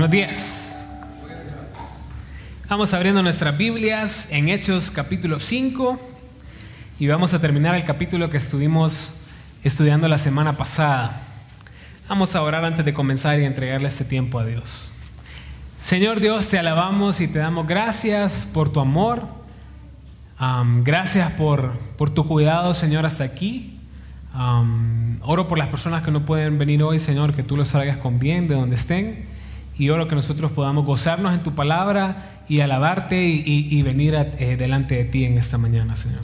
Buenos días. Vamos abriendo nuestras Biblias en Hechos capítulo 5 y vamos a terminar el capítulo que estuvimos estudiando la semana pasada. Vamos a orar antes de comenzar y entregarle este tiempo a Dios. Señor Dios, te alabamos y te damos gracias por tu amor. gracias por, por, tu cuidado, Señor, hasta aquí. oro por las personas que no pueden venir hoy, Señor, que tú los salgas con bien de donde estén y oro que nosotros podamos gozarnos en tu palabra y alabarte y, venir eh, delante de ti en esta mañana, Señor.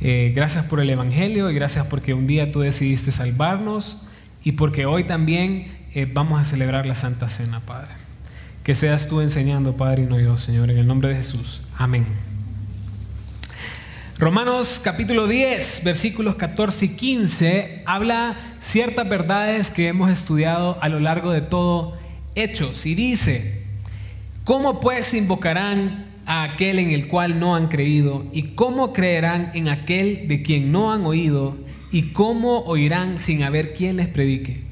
Eh, gracias por el Evangelio y gracias porque un día tú decidiste salvarnos y porque hoy también eh, vamos a celebrar la Santa Cena, Padre. Que seas tú enseñando, Padre, y no yo, Señor, en el nombre de Jesús. Amén. Romanos capítulo 10, versículos 14 y 15, habla ciertas verdades que hemos estudiado a lo largo de todo Hechos y dice, ¿cómo pues invocarán a aquel en el cual no han creído? ¿Y cómo creerán en aquel de quien no han oído? ¿Y cómo oirán sin haber quien les predique?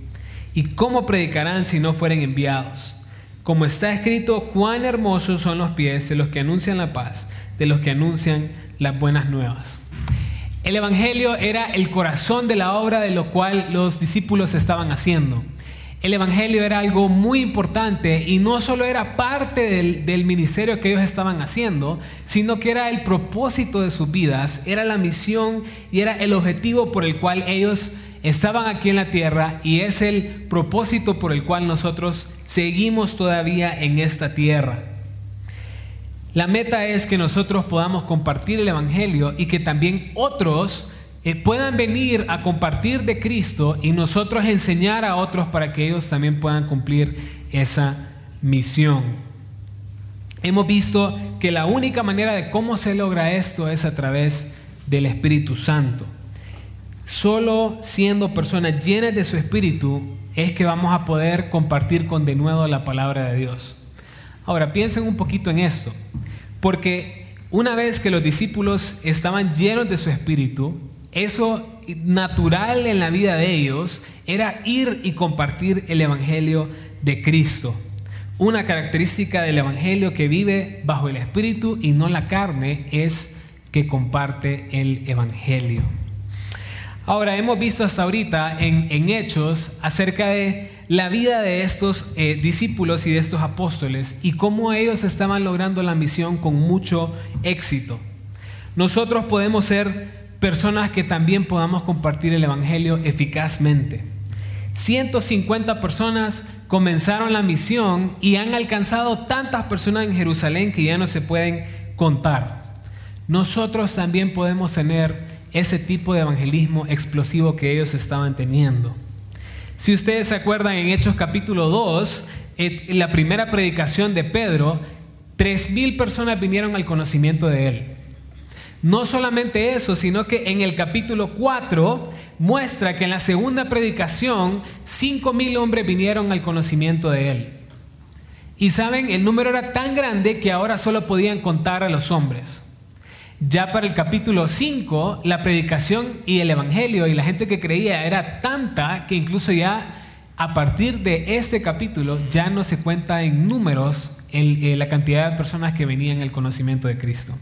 ¿Y cómo predicarán si no fueren enviados? Como está escrito, cuán hermosos son los pies de los que anuncian la paz, de los que anuncian las buenas nuevas. El Evangelio era el corazón de la obra de lo cual los discípulos estaban haciendo. El Evangelio era algo muy importante y no solo era parte del, ministerio que ellos estaban haciendo, sino que era el propósito de sus vidas, era la misión y era el objetivo por el cual ellos estaban aquí en la tierra y es el propósito por el cual nosotros seguimos todavía en esta tierra. La meta es que nosotros podamos compartir el Evangelio y que también otros eh, puedan venir a compartir de Cristo y nosotros enseñar a otros para que ellos también puedan cumplir esa misión. Hemos visto que la única manera de cómo se logra esto es a través del Espíritu Santo. Solo siendo personas llenas de su Espíritu es que vamos a poder compartir con de nuevo la palabra de Dios. Ahora piensen un poquito en esto, porque una vez que los discípulos estaban llenos de su Espíritu, eso natural en la vida de ellos era ir y compartir el Evangelio de Cristo. Una característica del Evangelio que vive bajo el Espíritu y no la carne es que comparte el Evangelio. Ahora, hemos visto hasta ahorita en, Hechos acerca de la vida de estos eh, discípulos y de estos apóstoles y cómo ellos estaban logrando la misión con mucho éxito. Nosotros podemos ser personas que también podamos compartir el Evangelio eficazmente. 150 personas comenzaron la misión y han alcanzado tantas personas en Jerusalén que ya no se pueden contar. Nosotros también podemos tener ese tipo de evangelismo explosivo que ellos estaban teniendo. Si ustedes se acuerdan en Hechos capítulo 2, en la primera predicación de Pedro, 3.000 personas vinieron al conocimiento de él. No solamente eso, sino que en el capítulo 4 muestra que en la segunda predicación cinco mil hombres vinieron al conocimiento de él. Y saben, el número era tan grande que ahora solo podían contar a los hombres. Ya para el capítulo 5, la predicación y el evangelio y la gente que creía era tanta que incluso ya a partir de este capítulo ya no se cuenta en números eh, la cantidad de personas que venían al conocimiento de Cristo.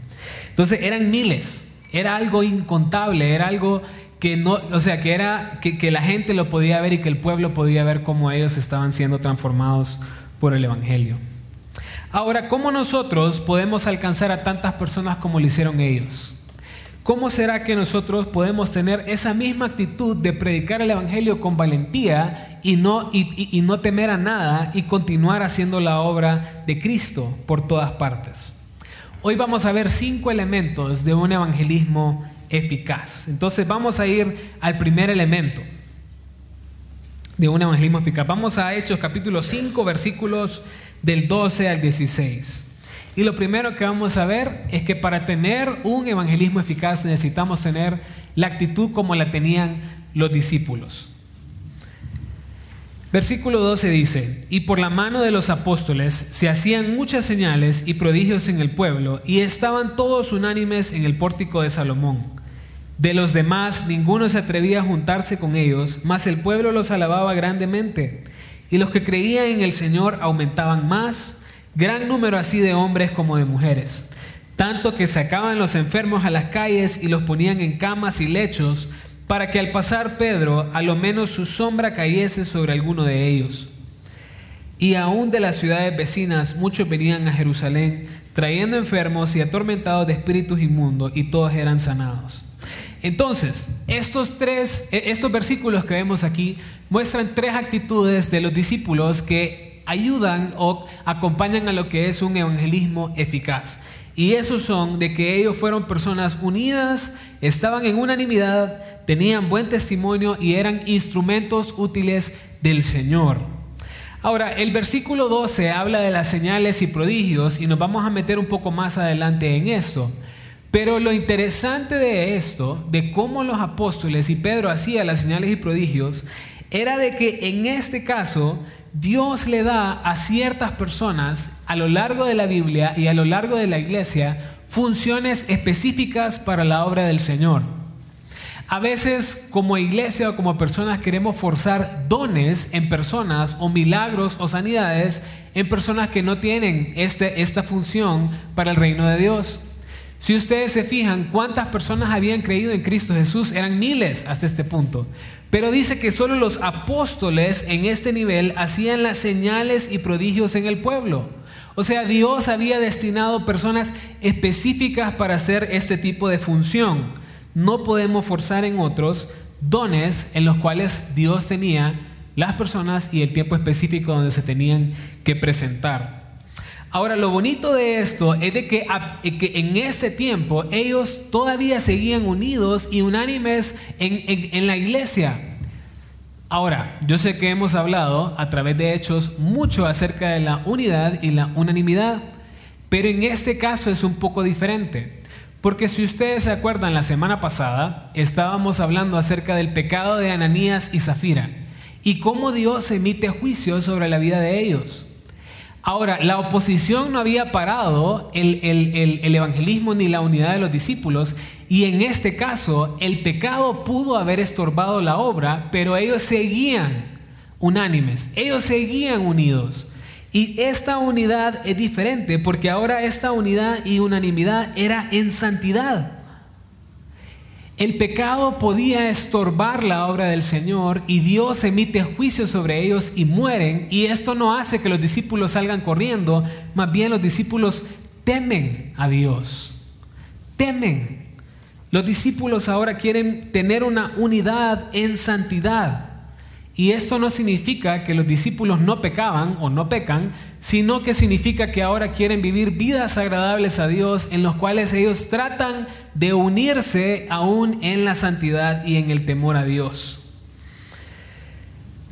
Entonces eran miles, era algo incontable, era algo que no, o sea, que era que, que la gente lo podía ver y que el pueblo podía ver cómo ellos estaban siendo transformados por el Evangelio. Ahora, ¿cómo nosotros podemos alcanzar a tantas personas como lo hicieron ellos? ¿Cómo será que nosotros podemos tener esa misma actitud de predicar el Evangelio con valentía y no, y, no temer a nada y continuar haciendo la obra de Cristo por todas partes? Hoy vamos a ver cinco elementos de un evangelismo eficaz. Entonces vamos a ir al primer elemento de un evangelismo eficaz. Vamos a Hechos capítulo 5 versículos del 12 al 16. Y lo primero que vamos a ver es que para tener un evangelismo eficaz necesitamos tener la actitud como la tenían los discípulos. Versículo 12 dice, y por la mano de los apóstoles se hacían muchas señales y prodigios en el pueblo, y estaban todos unánimes en el pórtico de Salomón. De los demás ninguno se atrevía a juntarse con ellos, mas el pueblo los alababa grandemente Y los que creían en el Señor aumentaban más, gran número así de hombres como de mujeres, tanto que sacaban los enfermos a las calles y los ponían en camas y lechos, para que al pasar Pedro, a lo menos su sombra cayese sobre alguno de ellos. Y aún de las ciudades vecinas muchos venían a Jerusalén, trayendo enfermos y atormentados de espíritus inmundos, y todos eran sanados. Entonces, estos tres, e, estos versículos que vemos aquí muestran tres actitudes de los discípulos que ayudan o acompañan a lo que es un evangelismo eficaz. Y esos son de que ellos fueron personas unidas, estaban en unanimidad, tenían buen testimonio y eran instrumentos útiles del Señor. Ahora, el versículo 12 habla de las señales y prodigios y nos vamos a meter un poco más adelante en esto. Pero lo interesante de esto, de cómo los apóstoles y Pedro hacían las señales y prodigios, era de que en este caso Dios le da a ciertas personas a lo largo de la Biblia y a lo largo de la iglesia funciones específicas para la obra del Señor. A veces como iglesia o como personas queremos forzar dones en personas o milagros o sanidades en personas que no tienen este, esta función para el reino de Dios. Si ustedes se fijan cuántas personas habían creído en Cristo Jesús, eran miles hasta este punto. Pero dice que solo los apóstoles en este nivel hacían las señales y prodigios en el pueblo. O sea, Dios había destinado personas específicas para hacer este tipo de función. No podemos forzar en otros dones en los cuales Dios tenía las personas y el tiempo específico donde se tenían que presentar. Ahora, lo bonito de esto es de que, en este tiempo ellos todavía seguían unidos y unánimes en, la iglesia. Ahora, yo sé que hemos hablado a través de hechos mucho acerca de la unidad y la unanimidad, pero en este caso es un poco diferente. Porque si ustedes se acuerdan, la semana pasada estábamos hablando acerca del pecado de Ananías y Zafira y cómo Dios emite juicio sobre la vida de ellos. Ahora, la oposición no había parado el, evangelismo ni la unidad de los discípulos y en este caso el pecado pudo haber estorbado la obra, pero ellos seguían unánimes, ellos seguían unidos. Y esta unidad es diferente porque ahora esta unidad y unanimidad era en santidad. El pecado podía estorbar la obra del Señor y Dios emite juicio sobre ellos y mueren. Y esto no hace que los discípulos salgan corriendo, más bien los discípulos temen a Dios. Temen. Los discípulos ahora quieren tener una unidad en santidad. Y esto no significa que los discípulos no pecaban o no pecan, sino que significa que ahora quieren vivir vidas agradables a Dios en los cuales ellos tratan de unirse aún en la santidad y en el temor a Dios.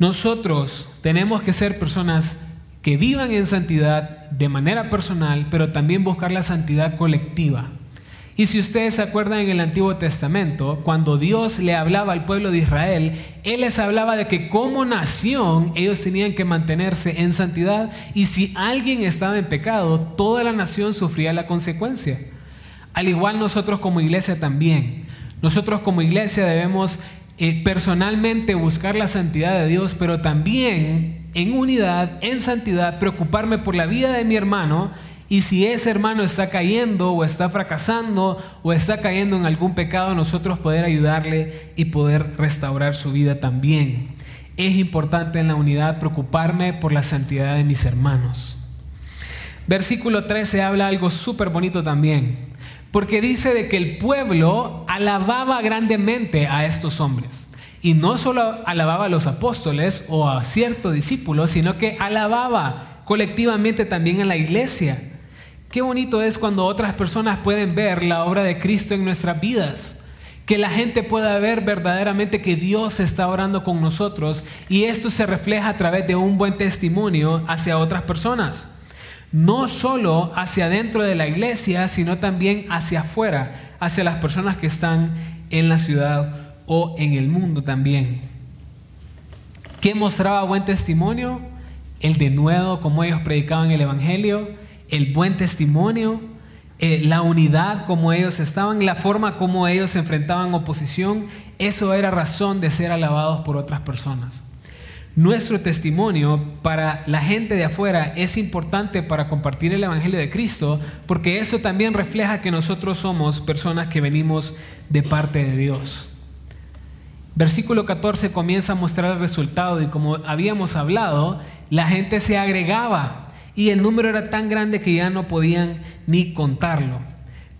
Nosotros tenemos que ser personas que vivan en santidad de manera personal, pero también buscar la santidad colectiva. Y si ustedes se acuerdan en el Antiguo Testamento, cuando Dios le hablaba al pueblo de Israel, Él les hablaba de que como nación ellos tenían que mantenerse en santidad y si alguien estaba en pecado, toda la nación sufría la consecuencia. Al igual nosotros como iglesia también. Nosotros como iglesia debemos eh, personalmente buscar la santidad de Dios, pero también en unidad, en santidad, preocuparme por la vida de mi hermano y si ese hermano está cayendo o está fracasando o está cayendo en algún pecado, nosotros poder ayudarle y poder restaurar su vida también. Es importante en la unidad preocuparme por la santidad de mis hermanos. Versículo 13 habla algo súper bonito también, porque dice de que el pueblo alababa grandemente a estos hombres. Y no solo alababa a los apóstoles o a ciertos discípulos, sino que alababa colectivamente también en la iglesia. Qué bonito es cuando otras personas pueden ver la obra de Cristo en nuestras vidas. Que la gente pueda ver verdaderamente que Dios está orando con nosotros y esto se refleja a través de un buen testimonio hacia otras personas. No solo hacia dentro de la iglesia, sino también hacia afuera, hacia las personas que están en la ciudad o en el mundo también. ¿Qué mostraba buen testimonio? El de nuevo, como ellos predicaban el Evangelio, el buen testimonio, eh, la unidad como ellos estaban, la forma como ellos enfrentaban oposición, eso era razón de ser alabados por otras personas. nuestro testimonio para la gente de afuera es importante para compartir el Evangelio de Cristo, porque eso también refleja que nosotros somos personas que venimos de parte de Dios. Versículo 14 comienza a mostrar el resultado y como habíamos hablado, la gente se agregaba y el número era tan grande que ya no podían ni contarlo.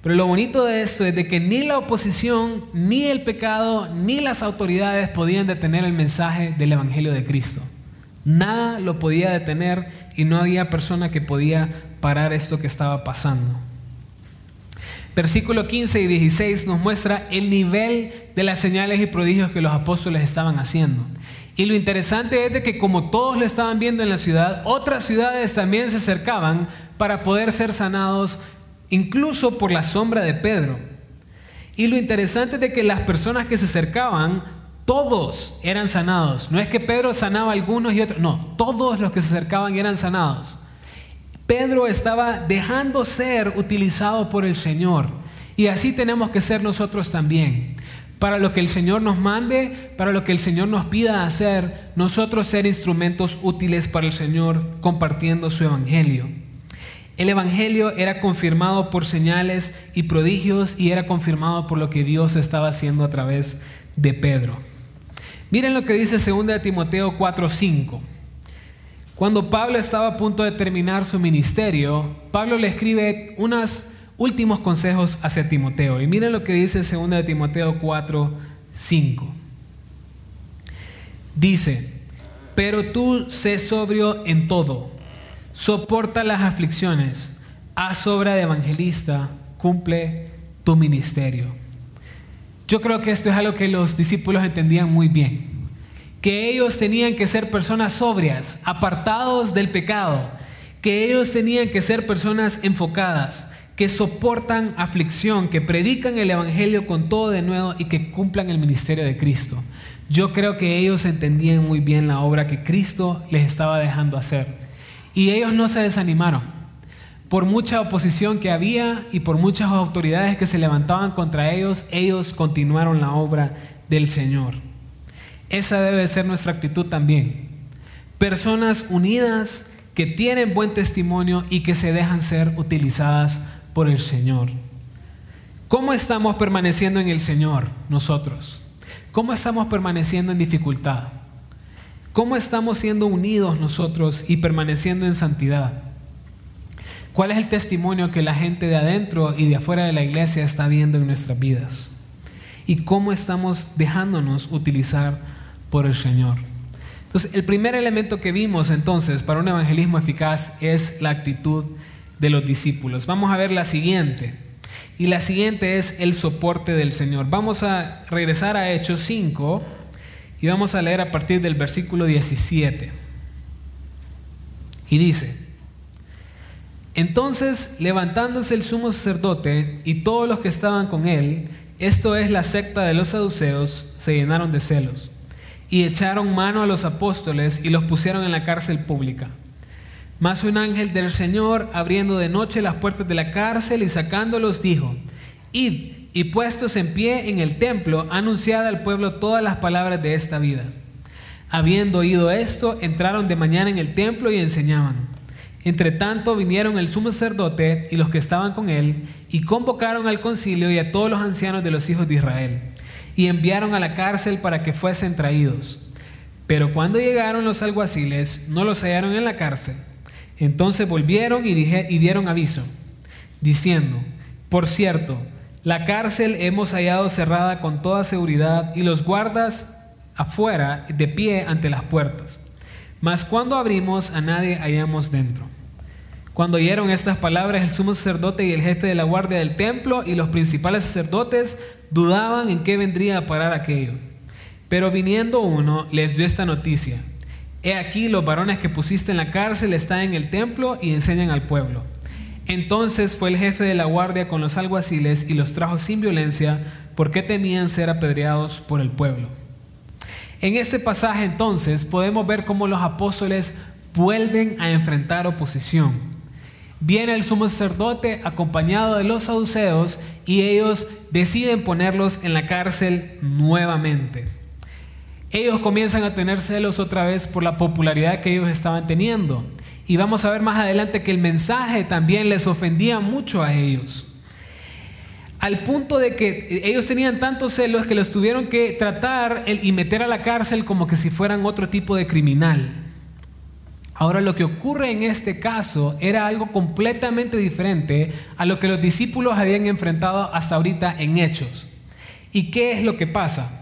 Pero lo bonito de esto es de que ni la oposición, ni el pecado, ni las autoridades podían detener el mensaje del Evangelio de Cristo. Nada lo podía detener y no había persona que podía parar esto que estaba pasando. Versículo 15 y 16 nos muestra el nivel de las señales y prodigios que los apóstoles estaban haciendo. Y lo interesante es de que como todos lo estaban viendo en la ciudad, otras ciudades también se acercaban para poder ser sanados incluso por la sombra de Pedro. Y lo interesante es de que las personas que se acercaban, todos eran sanados. No es que Pedro sanaba a algunos y otros, no, todos los que se acercaban eran sanados. Pedro estaba dejando ser utilizado por el Señor. Y así tenemos que ser nosotros también. Para lo que el Señor nos mande, para lo que el Señor nos pida hacer, nosotros ser instrumentos útiles para el Señor compartiendo su evangelio. El Evangelio era confirmado por señales y prodigios y era confirmado por lo que Dios estaba haciendo a través de Pedro. Miren lo que dice 2 Timoteo 4:5. Cuando Pablo estaba a punto de terminar su ministerio, Pablo le escribe unos últimos consejos hacia Timoteo. Y miren lo que dice 2 Timoteo 4:5. Dice, pero tú sé sobrio en todo soporta las aflicciones, haz obra de evangelista, cumple tu ministerio. Yo creo que esto es algo que los discípulos entendían muy bien, que ellos tenían que ser personas sobrias, apartados del pecado, que ellos tenían que ser personas enfocadas, que soportan aflicción, que predican el Evangelio con todo de nuevo y que cumplan el ministerio de Cristo. Yo creo que ellos entendían muy bien la obra que Cristo les estaba dejando hacer. Y ellos no se desanimaron. Por mucha oposición que había y por muchas autoridades que se levantaban contra ellos, ellos continuaron la obra del Señor. Esa debe ser nuestra actitud también. Personas unidas que tienen buen testimonio y que se dejan ser utilizadas por el Señor. ¿Cómo estamos permaneciendo en el Señor nosotros? ¿Cómo estamos permaneciendo en dificultad? ¿Cómo estamos siendo unidos nosotros y permaneciendo en santidad? ¿Cuál es el testimonio que la gente de adentro y de afuera de la iglesia está viendo en nuestras vidas? ¿Y cómo estamos dejándonos utilizar por el Señor? Entonces, el primer elemento que vimos entonces para un evangelismo eficaz es la actitud de los discípulos. Vamos a ver la siguiente. Y la siguiente es el soporte del Señor. Vamos a regresar a Hechos 5 y vamos a leer a partir del versículo 17. Y dice, entonces levantándose el sumo sacerdote y todos los que estaban con él, esto es la secta de los saduceos, se llenaron de celos y echaron mano a los apóstoles y los pusieron en la cárcel pública. Mas un ángel del Señor, abriendo de noche las puertas de la cárcel y sacándolos, dijo, Id y puestos en pie en el templo, anunciada al pueblo todas las palabras de esta vida. Habiendo oído esto, entraron de mañana en el templo y enseñaban. Entre tanto vinieron el sumo sacerdote y los que estaban con él, y convocaron al concilio y a todos los ancianos de los hijos de Israel, y enviaron a la cárcel para que fuesen traídos. Pero cuando llegaron los alguaciles, no los hallaron en la cárcel. Entonces volvieron y, dieron aviso, diciendo, por cierto, la cárcel hemos hallado cerrada con toda seguridad y los guardas afuera de pie ante las puertas. Mas cuando abrimos a nadie hallamos dentro. Cuando oyeron estas palabras el sumo sacerdote y el jefe de la guardia del templo y los principales sacerdotes dudaban en qué vendría a parar aquello. Pero viniendo uno les dio esta noticia. He aquí los varones que pusiste en la cárcel están en el templo y enseñan al pueblo. Entonces fue el jefe de la guardia con los alguaciles y los trajo sin violencia porque temían ser apedreados por el pueblo. En este pasaje entonces podemos ver cómo los apóstoles vuelven a enfrentar oposición. Viene el sumo sacerdote acompañado de los saduceos y ellos deciden ponerlos en la cárcel nuevamente. Ellos comienzan a tener celos otra vez por la popularidad que ellos estaban teniendo. Y vamos a ver más adelante que el mensaje también les ofendía mucho a ellos. Al punto de que ellos tenían tantos celos que los tuvieron que tratar y meter a la cárcel como que si fueran otro tipo de criminal. Ahora lo que ocurre en este caso era algo completamente diferente a lo que los discípulos habían enfrentado hasta ahorita en hechos. ¿Y qué es lo que pasa?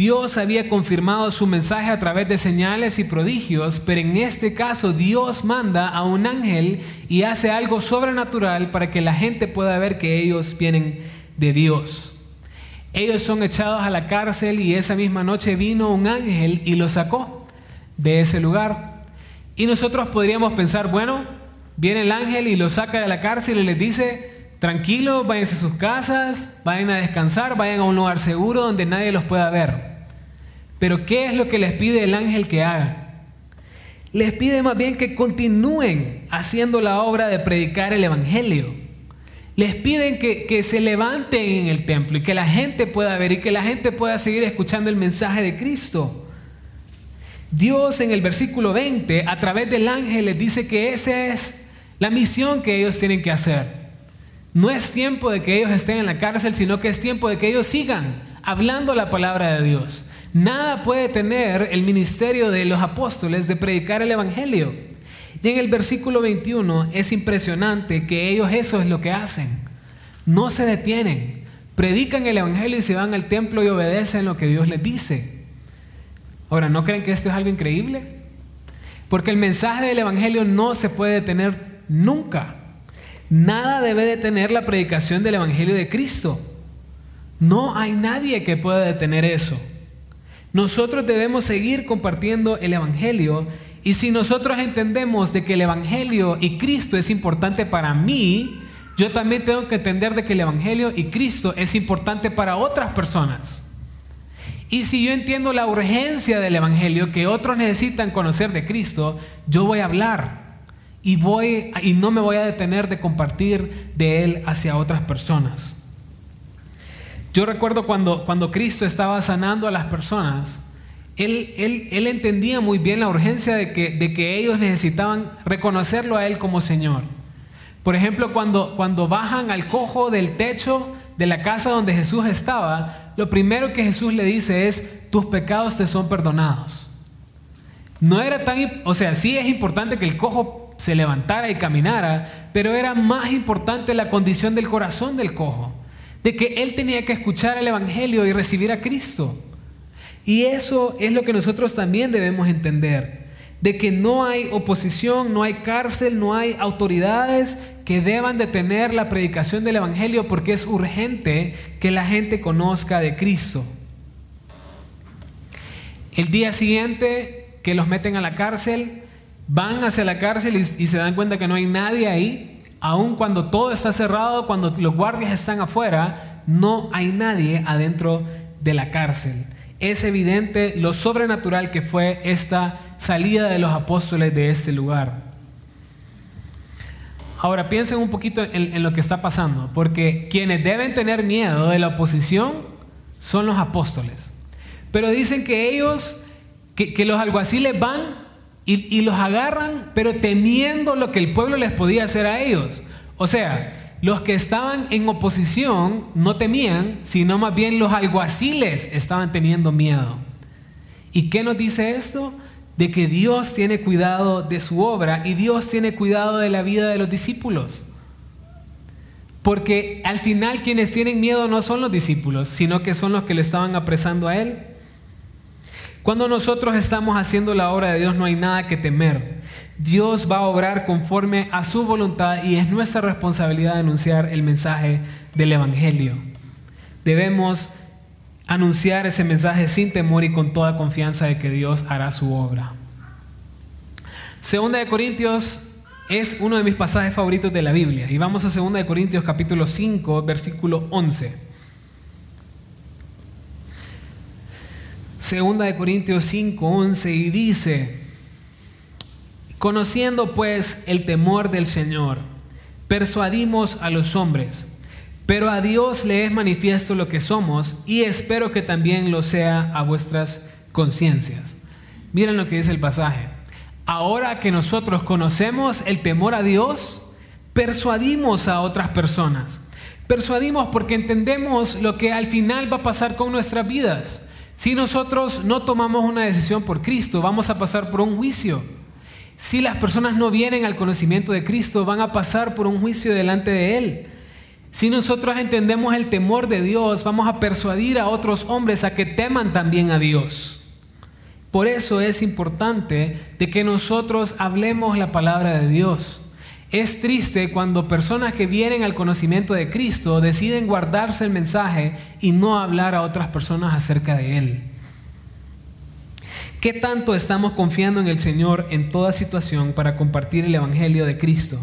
Dios había confirmado su mensaje a través de señales y prodigios, pero en este caso Dios manda a un ángel y hace algo sobrenatural para que la gente pueda ver que ellos vienen de Dios. Ellos son echados a la cárcel y esa misma noche vino un ángel y los sacó de ese lugar. Y nosotros podríamos pensar, bueno, viene el ángel y los saca de la cárcel y les dice, tranquilos, váyanse a sus casas, vayan a descansar, vayan a un lugar seguro donde nadie los pueda ver. Pero ¿qué es lo que les pide el ángel que haga? Les pide más bien que continúen haciendo la obra de predicar el Evangelio. Les piden que, que, se levanten en el templo y que la gente pueda ver y que la gente pueda seguir escuchando el mensaje de Cristo. Dios en el versículo 20, a través del ángel, les dice que esa es la misión que ellos tienen que hacer. No es tiempo de que ellos estén en la cárcel, sino que es tiempo de que ellos sigan hablando la palabra de Dios. Nada puede tener el ministerio de los apóstoles de predicar el Evangelio. Y en el versículo 21 es impresionante que ellos eso es lo que hacen. No se detienen, predican el Evangelio y se van al templo y obedecen lo que Dios les dice. Ahora, ¿no creen que esto es algo increíble? Porque el mensaje del Evangelio no se puede detener nunca. Nada debe detener la predicación del Evangelio de Cristo. No hay nadie que pueda detener eso. Nosotros debemos seguir compartiendo el Evangelio y si nosotros entendemos de que el Evangelio y Cristo es importante para mí, yo también tengo que entender de que el Evangelio y Cristo es importante para otras personas. Y si yo entiendo la urgencia del Evangelio que otros necesitan conocer de Cristo, yo voy a hablar y, voy, y no me voy a detener de compartir de Él hacia otras personas. Yo recuerdo cuando, cuando Cristo estaba sanando a las personas, él, él, él entendía muy bien la urgencia de que, de que, ellos necesitaban reconocerlo a Él como Señor. Por ejemplo, cuando, cuando bajan al cojo del techo de la casa donde Jesús estaba, lo primero que Jesús le dice es, tus pecados te son perdonados. No era tan, o sea, sí es importante que el cojo se levantara y caminara, pero era más importante la condición del corazón del cojo, de que él tenía que escuchar el Evangelio y recibir a Cristo. Y eso es lo que nosotros también debemos entender, de que no hay oposición, no hay cárcel, no hay autoridades que deban detener la predicación del Evangelio porque es urgente que la gente conozca de Cristo. El día siguiente que los meten a la cárcel, van hacia la cárcel y, se dan cuenta que no hay nadie ahí, aun cuando todo está cerrado, cuando los guardias están afuera, no hay nadie adentro de la cárcel. Es evidente lo sobrenatural que fue esta salida de los apóstoles de este lugar. Ahora piensen un poquito en, lo que está pasando, porque quienes deben tener miedo de la oposición son los apóstoles. Pero dicen que ellos, que los alguaciles van y, los agarran, pero temiendo lo que el pueblo les podía hacer a ellos. O sea, los que estaban en oposición no temían, sino más bien los alguaciles estaban teniendo miedo. ¿Y qué nos dice esto? De que Dios tiene cuidado de su obra y Dios tiene cuidado de la vida de los discípulos. Porque al final quienes tienen miedo no son los discípulos, sino que son los que le estaban apresando a Él. Cuando nosotros estamos haciendo la obra de Dios no hay nada que temer. Dios va a obrar conforme a su voluntad y es nuestra responsabilidad anunciar el mensaje del Evangelio. Debemos anunciar ese mensaje sin temor y con toda confianza de que Dios hará su obra. Segunda de Corintios es uno de mis pasajes favoritos de la Biblia y vamos a Segunda de Corintios capítulo 5 versículo 11. Segunda de Corintios 5, 11 y dice, conociendo pues el temor del Señor, persuadimos a los hombres, pero a Dios le es manifiesto lo que somos y espero que también lo sea a vuestras conciencias. Miren lo que dice el pasaje. Ahora que nosotros conocemos el temor a Dios, persuadimos a otras personas. Persuadimos porque entendemos lo que al final va a pasar con nuestras vidas. Si nosotros no tomamos una decisión por Cristo, vamos a pasar por un juicio. Si las personas no vienen al conocimiento de Cristo, van a pasar por un juicio delante de Él. Si nosotros entendemos el temor de Dios, vamos a persuadir a otros hombres a que teman también a Dios. Por eso es importante de que nosotros hablemos la palabra de Dios. Es triste cuando personas que vienen al conocimiento de Cristo deciden guardarse el mensaje y no hablar a otras personas acerca de Él. ¿Qué tanto estamos confiando en el Señor en toda situación para compartir el Evangelio de Cristo?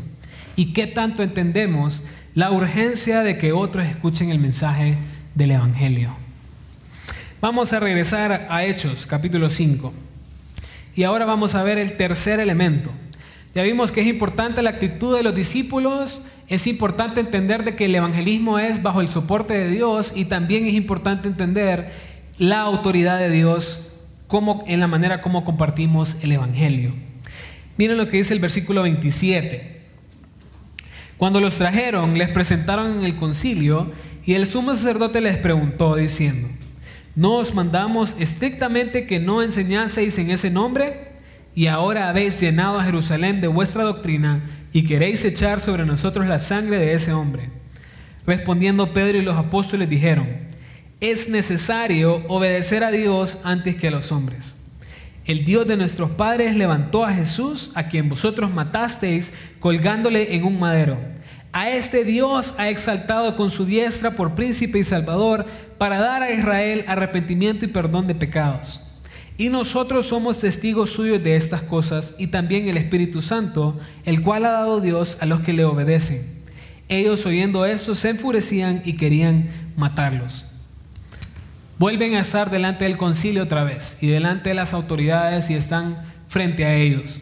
¿Y qué tanto entendemos la urgencia de que otros escuchen el mensaje del Evangelio? Vamos a regresar a Hechos, capítulo 5. Y ahora vamos a ver el tercer elemento. Ya vimos que es importante la actitud de los discípulos, es importante entender de que el evangelismo es bajo el soporte de Dios y también es importante entender la autoridad de Dios como, en la manera como compartimos el evangelio. Miren lo que dice el versículo 27. Cuando los trajeron, les presentaron en el concilio y el sumo sacerdote les preguntó diciendo, ¿No os mandamos estrictamente que no enseñaseis en ese nombre? Y ahora habéis llenado a Jerusalén de vuestra doctrina y queréis echar sobre nosotros la sangre de ese hombre. Respondiendo Pedro y los apóstoles dijeron, es necesario obedecer a Dios antes que a los hombres. El Dios de nuestros padres levantó a Jesús, a quien vosotros matasteis, colgándole en un madero. A este Dios ha exaltado con su diestra por príncipe y salvador para dar a Israel arrepentimiento y perdón de pecados. Y nosotros somos testigos suyos de estas cosas y también el Espíritu Santo, el cual ha dado Dios a los que le obedecen. Ellos oyendo eso se enfurecían y querían matarlos. Vuelven a estar delante del concilio otra vez y delante de las autoridades y están frente a ellos.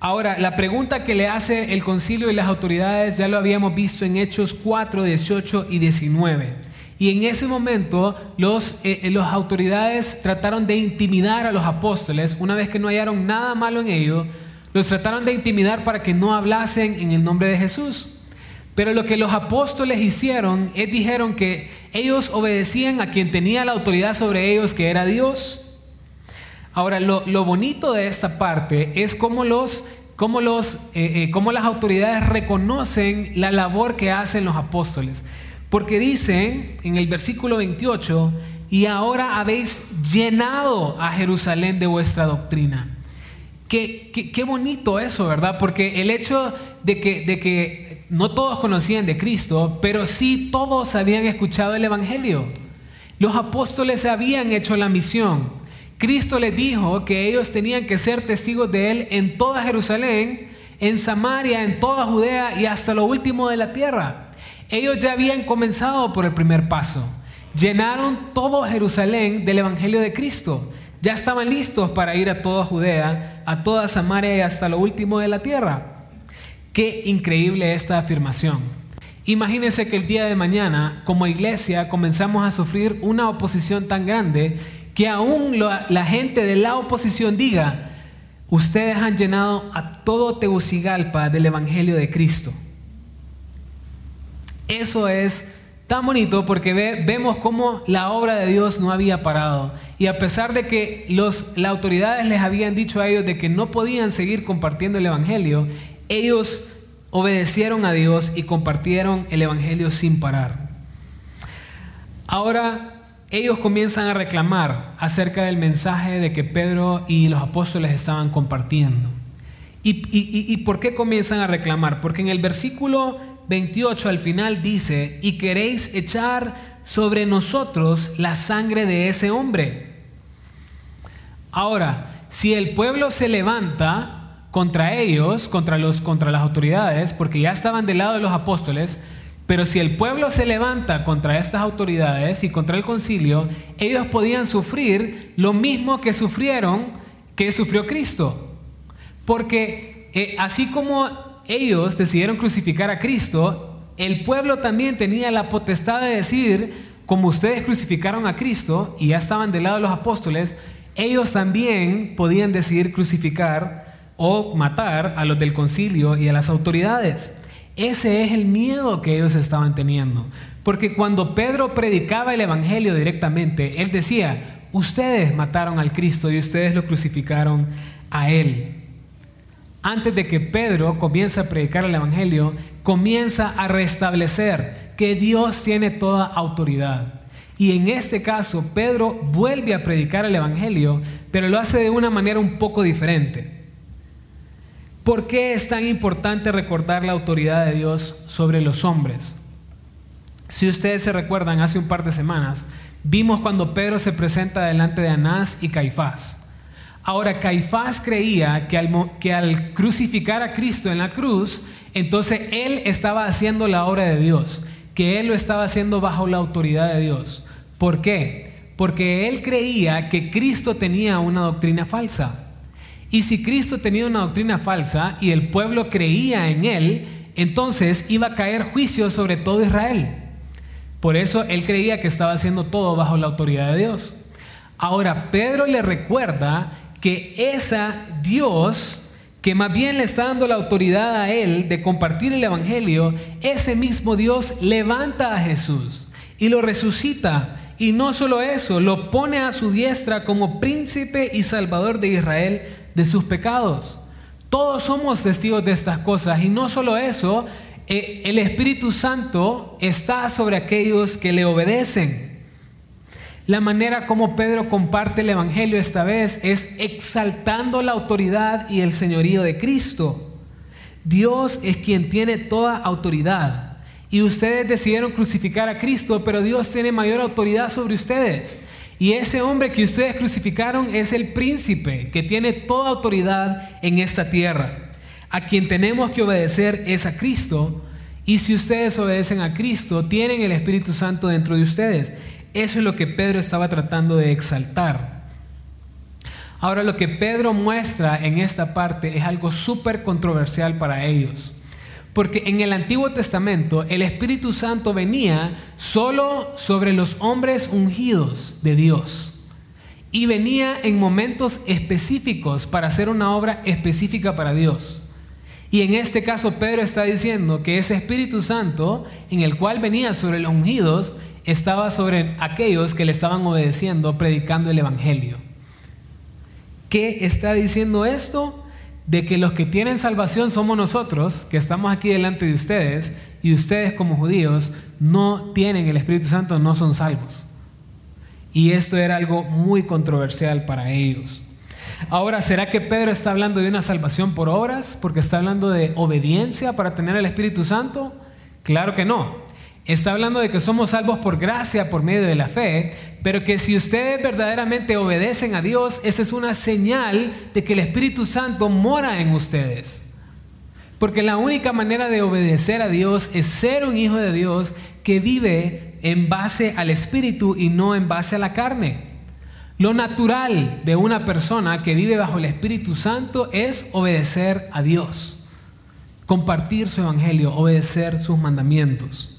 Ahora, la pregunta que le hace el concilio y las autoridades ya lo habíamos visto en Hechos 4, 18 y 19. Y en ese momento los, eh, eh, las autoridades trataron de intimidar a los apóstoles, una vez que no hallaron nada malo en ellos, los trataron de intimidar para que no hablasen en el nombre de Jesús. Pero lo que los apóstoles hicieron es dijeron que ellos obedecían a quien tenía la autoridad sobre ellos, que era Dios. Ahora, lo, bonito de esta parte es cómo, los, cómo, los, eh, cómo las autoridades reconocen la labor que hacen los apóstoles. Porque dicen en el versículo 28, y ahora habéis llenado a Jerusalén de vuestra doctrina. Qué, qué, bonito eso, ¿verdad? Porque el hecho de que, de que no todos conocían de Cristo, pero sí todos habían escuchado el Evangelio. Los apóstoles habían hecho la misión. Cristo les dijo que ellos tenían que ser testigos de Él en toda Jerusalén, en Samaria, en toda Judea y hasta lo último de la tierra. Ellos ya habían comenzado por el primer paso. Llenaron todo Jerusalén del Evangelio de Cristo. Ya estaban listos para ir a toda Judea, a toda Samaria y hasta lo último de la tierra. Qué increíble esta afirmación. Imagínense que el día de mañana, como iglesia, comenzamos a sufrir una oposición tan grande que aún la gente de la oposición diga, ustedes han llenado a todo Tegucigalpa del Evangelio de Cristo. Eso es tan bonito porque vemos cómo la obra de Dios no había parado. Y a pesar de que las autoridades les habían dicho a ellos de que no podían seguir compartiendo el Evangelio, ellos obedecieron a Dios y compartieron el Evangelio sin parar. Ahora ellos comienzan a reclamar acerca del mensaje de que Pedro y los apóstoles estaban compartiendo. ¿Y, por qué comienzan a reclamar? Porque en el versículo 28 al final dice, y queréis echar sobre nosotros la sangre de ese hombre. Ahora, si el pueblo se levanta contra ellos, contra, los, contra las autoridades, porque ya estaban del lado de los apóstoles, pero si el pueblo se levanta contra estas autoridades y contra el concilio, ellos podían sufrir lo mismo que sufrieron, que sufrió Cristo. Porque eh, así como ellos decidieron crucificar a Cristo, el pueblo también tenía la potestad de decir, como ustedes crucificaron a Cristo y ya estaban del lado de los apóstoles, ellos también podían decidir crucificar o matar a los del concilio y a las autoridades. Ese es el miedo que ellos estaban teniendo. Porque cuando Pedro predicaba el Evangelio directamente, él decía, ustedes mataron al Cristo y ustedes lo crucificaron a él. Antes de que Pedro comience a predicar el Evangelio, comienza a restablecer que Dios tiene toda autoridad. Y en este caso, Pedro vuelve a predicar el Evangelio, pero lo hace de una manera un poco diferente. ¿Por qué es tan importante recordar la autoridad de Dios sobre los hombres? Si ustedes se recuerdan, hace un par de semanas, vimos cuando Pedro se presenta delante de Anás y Caifás. Ahora, Caifás creía que al, que al crucificar a Cristo en la cruz, entonces él estaba haciendo la obra de Dios, que él lo estaba haciendo bajo la autoridad de Dios. ¿Por qué? Porque él creía que Cristo tenía una doctrina falsa. Y si Cristo tenía una doctrina falsa y el pueblo creía en él, entonces iba a caer juicio sobre todo Israel. Por eso él creía que estaba haciendo todo bajo la autoridad de Dios. Ahora Pedro le recuerda que esa Dios que más bien le está dando la autoridad a él de compartir el Evangelio, ese mismo Dios levanta a Jesús y lo resucita. Y no solo eso, lo pone a su diestra como príncipe y salvador de Israel de sus pecados. Todos somos testigos de estas cosas y no solo eso, eh, el Espíritu Santo está sobre aquellos que le obedecen. La manera como Pedro comparte el Evangelio esta vez es exaltando la autoridad y el señorío de Cristo. Dios es quien tiene toda autoridad. Y ustedes decidieron crucificar a Cristo, pero Dios tiene mayor autoridad sobre ustedes. Y ese hombre que ustedes crucificaron es el príncipe que tiene toda autoridad en esta tierra. A quien tenemos que obedecer es a Cristo. Y si ustedes obedecen a Cristo, tienen el Espíritu Santo dentro de ustedes. Eso es lo que Pedro estaba tratando de exaltar. Ahora lo que Pedro muestra en esta parte es algo súper controversial para ellos. Porque en el Antiguo Testamento el Espíritu Santo venía solo sobre los hombres ungidos de Dios. Y venía en momentos específicos para hacer una obra específica para Dios. Y en este caso Pedro está diciendo que ese Espíritu Santo en el cual venía sobre los ungidos estaba sobre aquellos que le estaban obedeciendo, predicando el Evangelio. ¿Qué está diciendo esto? de que los que tienen salvación somos nosotros, que estamos aquí delante de ustedes, y ustedes como judíos no tienen el Espíritu Santo, no son salvos. Y esto era algo muy controversial para ellos. Ahora, ¿será que Pedro está hablando de una salvación por obras? Porque está hablando de obediencia para tener el Espíritu Santo. Claro que no. Está hablando de que somos salvos por gracia, por medio de la fe, pero que si ustedes verdaderamente obedecen a Dios, esa es una señal de que el Espíritu Santo mora en ustedes. Porque la única manera de obedecer a Dios es ser un hijo de Dios que vive en base al Espíritu y no en base a la carne. Lo natural de una persona que vive bajo el Espíritu Santo es obedecer a Dios, compartir su evangelio, obedecer sus mandamientos.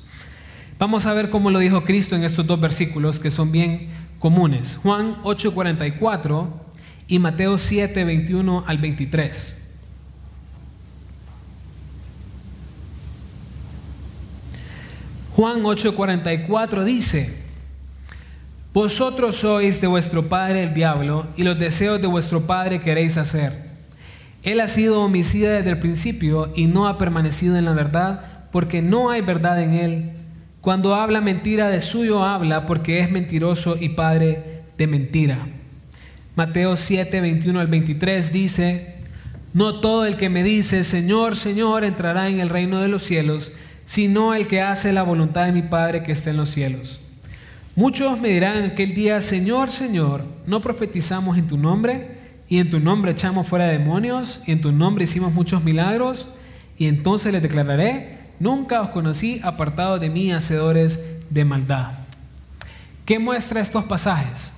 Vamos a ver cómo lo dijo Cristo en estos dos versículos que son bien comunes. Juan 8:44 y Mateo 7:21 al 23. Juan 8:44 dice, Vosotros sois de vuestro padre el diablo y los deseos de vuestro padre queréis hacer. Él ha sido homicida desde el principio y no ha permanecido en la verdad porque no hay verdad en él. Cuando habla mentira de suyo habla porque es mentiroso y padre de mentira. Mateo 7, 21 al 23 dice, no todo el que me dice, Señor, Señor, entrará en el reino de los cielos, sino el que hace la voluntad de mi Padre que está en los cielos. Muchos me dirán aquel día, Señor, Señor, ¿no profetizamos en tu nombre? Y en tu nombre echamos fuera demonios, y en tu nombre hicimos muchos milagros, y entonces les declararé, Nunca os conocí apartados de mí, hacedores de maldad. ¿Qué muestra estos pasajes?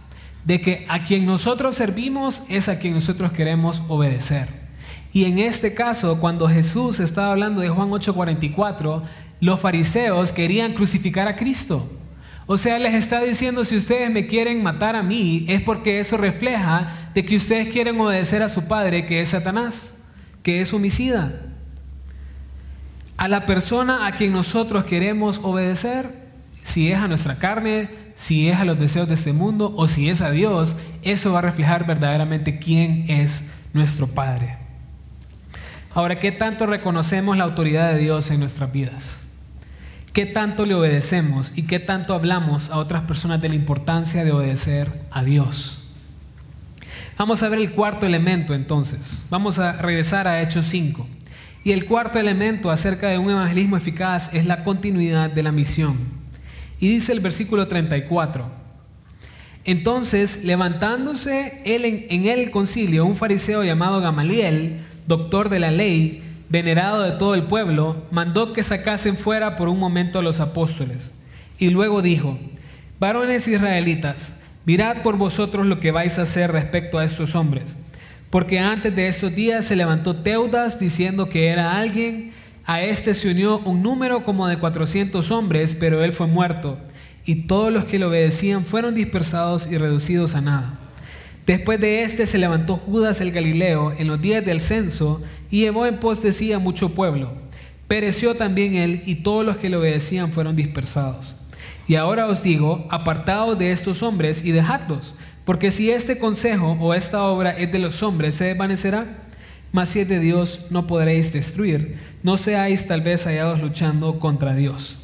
De que a quien nosotros servimos es a quien nosotros queremos obedecer. Y en este caso, cuando Jesús estaba hablando de Juan 8:44, los fariseos querían crucificar a Cristo. O sea, les está diciendo, si ustedes me quieren matar a mí, es porque eso refleja de que ustedes quieren obedecer a su padre, que es Satanás, que es homicida. A la persona a quien nosotros queremos obedecer, si es a nuestra carne, si es a los deseos de este mundo o si es a Dios, eso va a reflejar verdaderamente quién es nuestro Padre. Ahora, ¿qué tanto reconocemos la autoridad de Dios en nuestras vidas? ¿Qué tanto le obedecemos y qué tanto hablamos a otras personas de la importancia de obedecer a Dios? Vamos a ver el cuarto elemento entonces. Vamos a regresar a Hechos 5. Y el cuarto elemento acerca de un evangelismo eficaz es la continuidad de la misión. Y dice el versículo 34. Entonces, levantándose él en, en el concilio, un fariseo llamado Gamaliel, doctor de la ley, venerado de todo el pueblo, mandó que sacasen fuera por un momento a los apóstoles. Y luego dijo, varones israelitas, mirad por vosotros lo que vais a hacer respecto a estos hombres. Porque antes de estos días se levantó Teudas diciendo que era alguien, a este se unió un número como de cuatrocientos hombres, pero él fue muerto, y todos los que le obedecían fueron dispersados y reducidos a nada. Después de este se levantó Judas el Galileo en los días del censo y llevó en pos de sí a mucho pueblo. Pereció también él y todos los que le obedecían fueron dispersados. Y ahora os digo, apartaos de estos hombres y dejadlos, porque si este consejo o esta obra es de los hombres, se desvanecerá. Mas si es de Dios, no podréis destruir. No seáis tal vez hallados luchando contra Dios.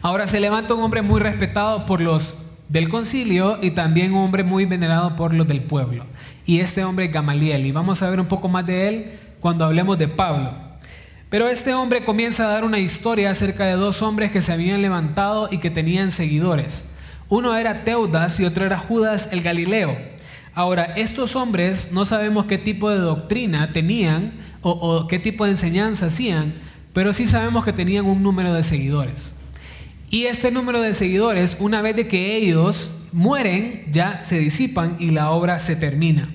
Ahora se levanta un hombre muy respetado por los del concilio y también un hombre muy venerado por los del pueblo. Y este hombre es Gamaliel. Y vamos a ver un poco más de él cuando hablemos de Pablo. Pero este hombre comienza a dar una historia acerca de dos hombres que se habían levantado y que tenían seguidores. Uno era Teudas y otro era Judas el Galileo. Ahora, estos hombres no sabemos qué tipo de doctrina tenían o, qué tipo de enseñanza hacían, pero sí sabemos que tenían un número de seguidores. Y este número de seguidores, una vez de que ellos mueren, ya se disipan y la obra se termina.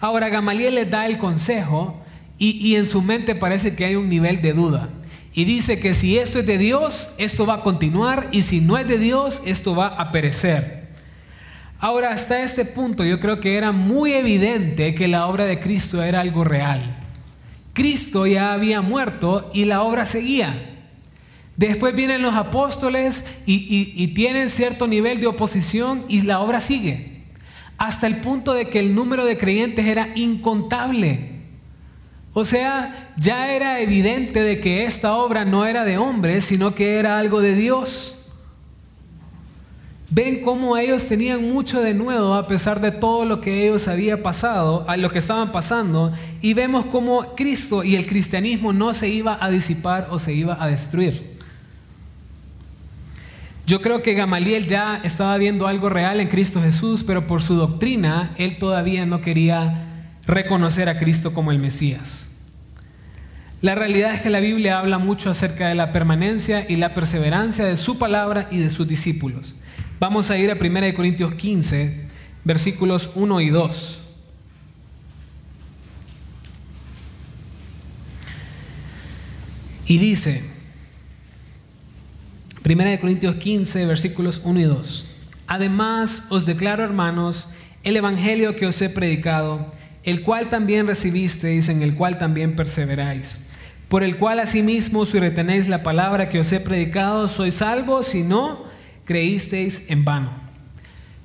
Ahora Gamaliel les da el consejo y, en su mente parece que hay un nivel de duda. Y dice que si esto es de Dios, esto va a continuar y si no es de Dios, esto va a perecer. Ahora, hasta este punto yo creo que era muy evidente que la obra de Cristo era algo real. Cristo ya había muerto y la obra seguía. Después vienen los apóstoles y, tienen cierto nivel de oposición y la obra sigue. Hasta el punto de que el número de creyentes era incontable. O sea, ya era evidente de que esta obra no era de hombres, sino que era algo de Dios. Ven cómo ellos tenían mucho de nuevo a pesar de todo lo que ellos había pasado, a lo que estaban pasando, y vemos cómo Cristo y el cristianismo no se iba a disipar o se iba a destruir. Yo creo que Gamaliel ya estaba viendo algo real en Cristo Jesús, pero por su doctrina él todavía no quería reconocer a Cristo como el Mesías. La realidad es que la Biblia habla mucho acerca de la permanencia y la perseverancia de su palabra y de sus discípulos. Vamos a ir a 1 Corintios 15, versículos 1 y 2. Y dice, Primera de Corintios 15, versículos 1 y 2. Además os declaro, hermanos, el evangelio que os he predicado, el cual también recibisteis, en el cual también perseveráis, por el cual asimismo si retenéis la palabra que os he predicado, sois salvos, si no, creísteis en vano.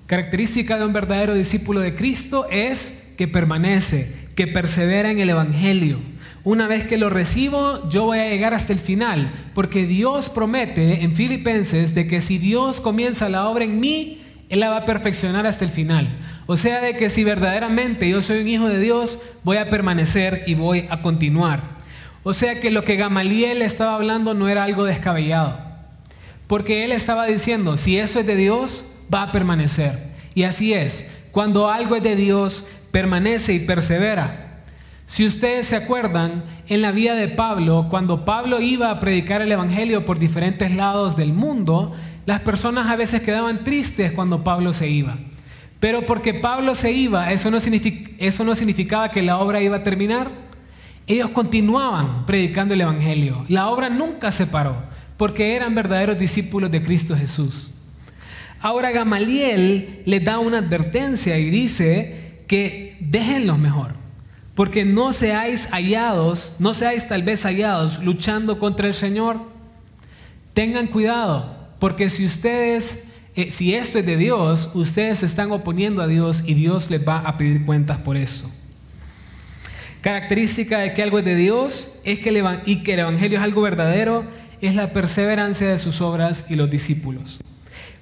Característica de un verdadero discípulo de Cristo es que permanece, que persevera en el evangelio una vez que lo recibo, yo voy a llegar hasta el final, porque Dios promete en Filipenses de que si Dios comienza la obra en mí, Él la va a perfeccionar hasta el final. O sea, de que si verdaderamente yo soy un hijo de Dios, voy a permanecer y voy a continuar. O sea que lo que Gamaliel estaba hablando no era algo descabellado, porque él estaba diciendo, si eso es de Dios, va a permanecer. Y así es, cuando algo es de Dios, permanece y persevera. Si ustedes se acuerdan, en la vida de Pablo, cuando Pablo iba a predicar el Evangelio por diferentes lados del mundo, las personas a veces quedaban tristes cuando Pablo se iba. Pero porque Pablo se iba, eso no, significaba que la obra iba a terminar. Ellos continuaban predicando el Evangelio. La obra nunca se paró. porque eran verdaderos discípulos de Cristo Jesús. Ahora Gamaliel les da una advertencia y dice que déjenlos mejor, porque no seáis hallados, no seáis tal vez hallados luchando contra el Señor. Tengan cuidado, porque si ustedes, eh, si esto es de Dios, ustedes se están oponiendo a Dios y Dios les va a pedir cuentas por eso. Característica de que algo es de Dios es que y que el Evangelio es algo verdadero es la perseverancia de sus obras y los discípulos.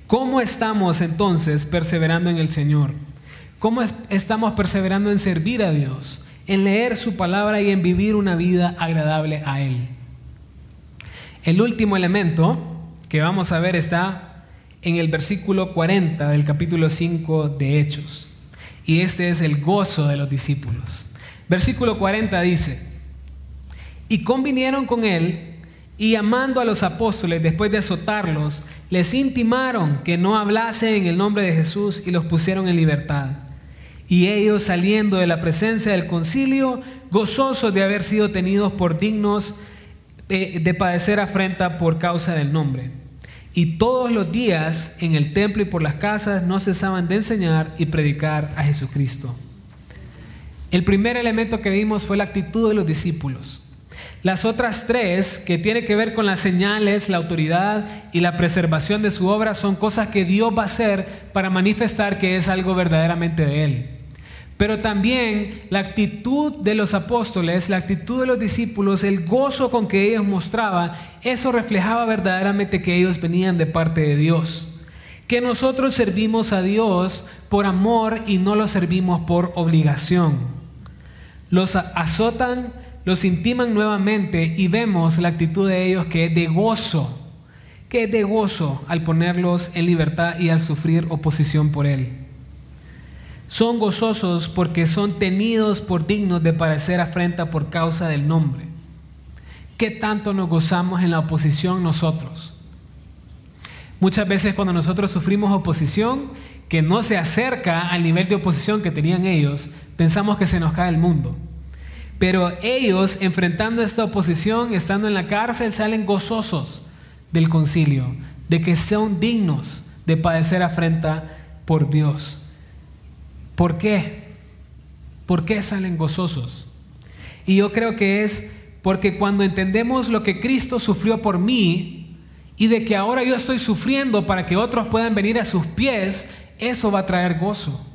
¿Cómo estamos entonces perseverando en el Señor? ¿Cómo estamos perseverando en servir a Dios, en leer su palabra y en vivir una vida agradable a Él? El último elemento que vamos a ver está en el versículo 40 del capítulo 5 de Hechos. Y este es el gozo de los discípulos. Versículo 40 dice, y convinieron con él y llamando a los apóstoles después de azotarlos, les intimaron que no hablasen en el nombre de Jesús y los pusieron en libertad. Y ellos saliendo de la presencia del concilio, gozosos de haber sido tenidos por dignos de, padecer afrenta por causa del nombre. Y todos los días en el templo y por las casas no cesaban de enseñar y predicar a Jesucristo. El primer elemento que vimos fue la actitud de los discípulos. Las otras tres, que tiene que ver con las señales, la autoridad y la preservación de su obra, son cosas que Dios va a hacer para manifestar que es algo verdaderamente de Él. Pero también la actitud de los apóstoles, la actitud de los discípulos, el gozo con que ellos mostraban, eso reflejaba verdaderamente que ellos venían de parte de Dios. Que nosotros servimos a Dios por amor y no lo servimos por obligación. Los azotan los intiman nuevamente y vemos la actitud de ellos que es de gozo, que es de gozo al ponerlos en libertad y al sufrir oposición por Él. Son gozosos porque son tenidos por dignos de parecer afrenta por causa del nombre. ¿Qué tanto nos gozamos en la oposición nosotros? Muchas veces cuando nosotros sufrimos oposición que no se acerca al nivel de oposición que tenían ellos, pensamos que se nos cae el mundo. Pero ellos, enfrentando esta oposición, estando en la cárcel, salen gozosos del concilio, de que son dignos de padecer afrenta por Dios. ¿Por qué? ¿Por qué salen gozosos? Y yo creo que es porque cuando entendemos lo que Cristo sufrió por mí y de que ahora yo estoy sufriendo para que otros puedan venir a sus pies, eso va a traer gozo.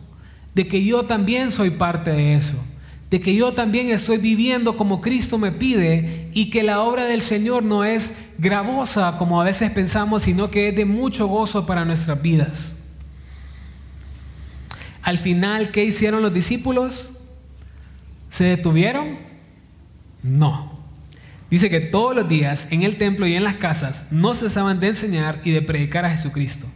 De que yo también soy parte de eso de que yo también estoy viviendo como Cristo me pide y que la obra del Señor no es gravosa como a veces pensamos, sino que es de mucho gozo para nuestras vidas. Al final, ¿qué hicieron los discípulos? ¿Se detuvieron? No. Dice que todos los días en el templo y en las casas no cesaban de enseñar y de predicar a Jesucristo.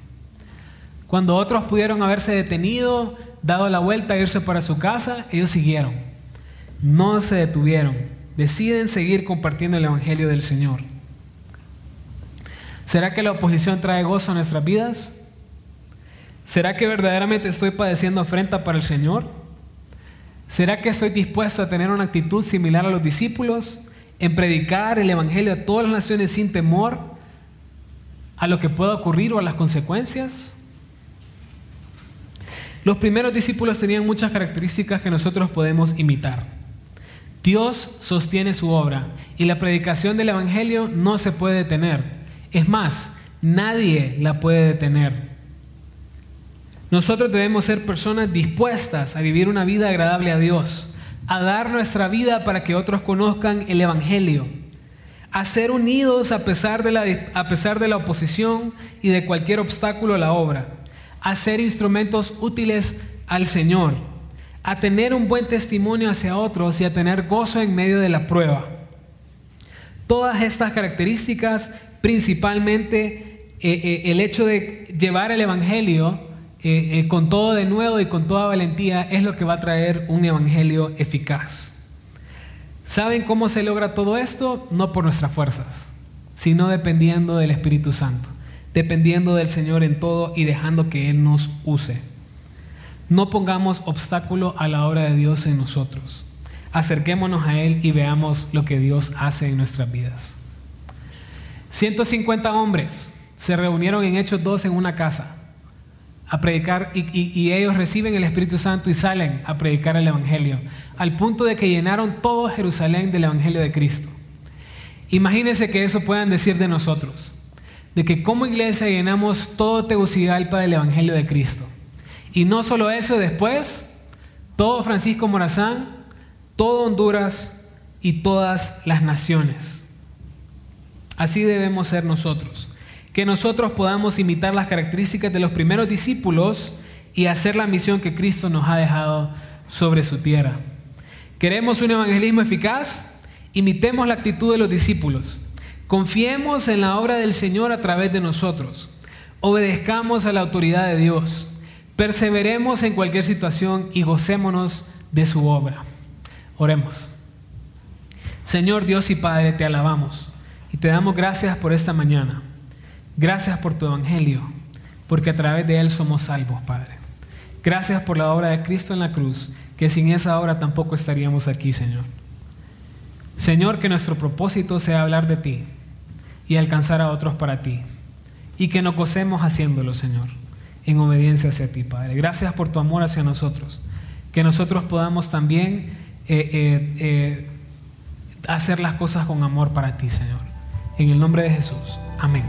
Cuando otros pudieron haberse detenido, dado la vuelta irse para su casa, ellos siguieron no se detuvieron, deciden seguir compartiendo el Evangelio del Señor. ¿Será que la oposición trae gozo a nuestras vidas? ¿Será que verdaderamente estoy padeciendo afrenta para el Señor? ¿Será que estoy dispuesto a tener una actitud similar a los discípulos en predicar el Evangelio a todas las naciones sin temor a lo que pueda ocurrir o a las consecuencias? Los primeros discípulos tenían muchas características que nosotros podemos imitar. Dios sostiene su obra y la predicación del Evangelio no se puede detener. Es más, nadie la puede detener. Nosotros debemos ser personas dispuestas a vivir una vida agradable a Dios, a dar nuestra vida para que otros conozcan el Evangelio, a ser unidos a pesar de la, a pesar de la oposición y de cualquier obstáculo a la obra, a ser instrumentos útiles al Señor a tener un buen testimonio hacia otros y a tener gozo en medio de la prueba. Todas estas características, principalmente eh, eh, el hecho de llevar el Evangelio eh, con todo de nuevo y con toda valentía, es lo que va a traer un Evangelio eficaz. ¿Saben cómo se logra todo esto? No por nuestras fuerzas, sino dependiendo del Espíritu Santo, dependiendo del Señor en todo y dejando que Él nos use. No pongamos obstáculo a la obra de Dios en nosotros. Acerquémonos a Él y veamos lo que Dios hace en nuestras vidas. 150 hombres se reunieron en Hechos 2 en una casa a predicar y, ellos reciben el Espíritu Santo y salen a predicar el Evangelio, al punto de que llenaron todo Jerusalén del Evangelio de Cristo. Imagínense que eso puedan decir de nosotros, de que como iglesia llenamos todo Tegucigalpa del Evangelio de Cristo. Y no solo eso, después, todo Francisco Morazán, todo Honduras y todas las naciones. Así debemos ser nosotros que nosotros podamos imitar las características de los primeros discípulos y hacer la misión que Cristo nos ha dejado sobre su tierra. ¿Queremos un evangelismo eficaz? Imitemos la actitud de los discípulos. Confiemos en la obra del Señor a través de nosotros. Obedezcamos a la autoridad de Dios. Perseveremos en cualquier situación y gocémonos de su obra. Oremos. Señor Dios y Padre, te alabamos y te damos gracias por esta mañana. Gracias por tu evangelio, porque a través de él somos salvos, Padre. Gracias por la obra de Cristo en la cruz, que sin esa obra tampoco estaríamos aquí, Señor. Señor, que nuestro propósito sea hablar de ti y alcanzar a otros para ti, y que nos gocemos haciéndolo, Señor, en obediencia hacia ti, Padre. Gracias por tu amor hacia nosotros, que nosotros podamos también eh, eh, eh, hacer las cosas con amor para ti, Señor. En el nombre de Jesús. Amén.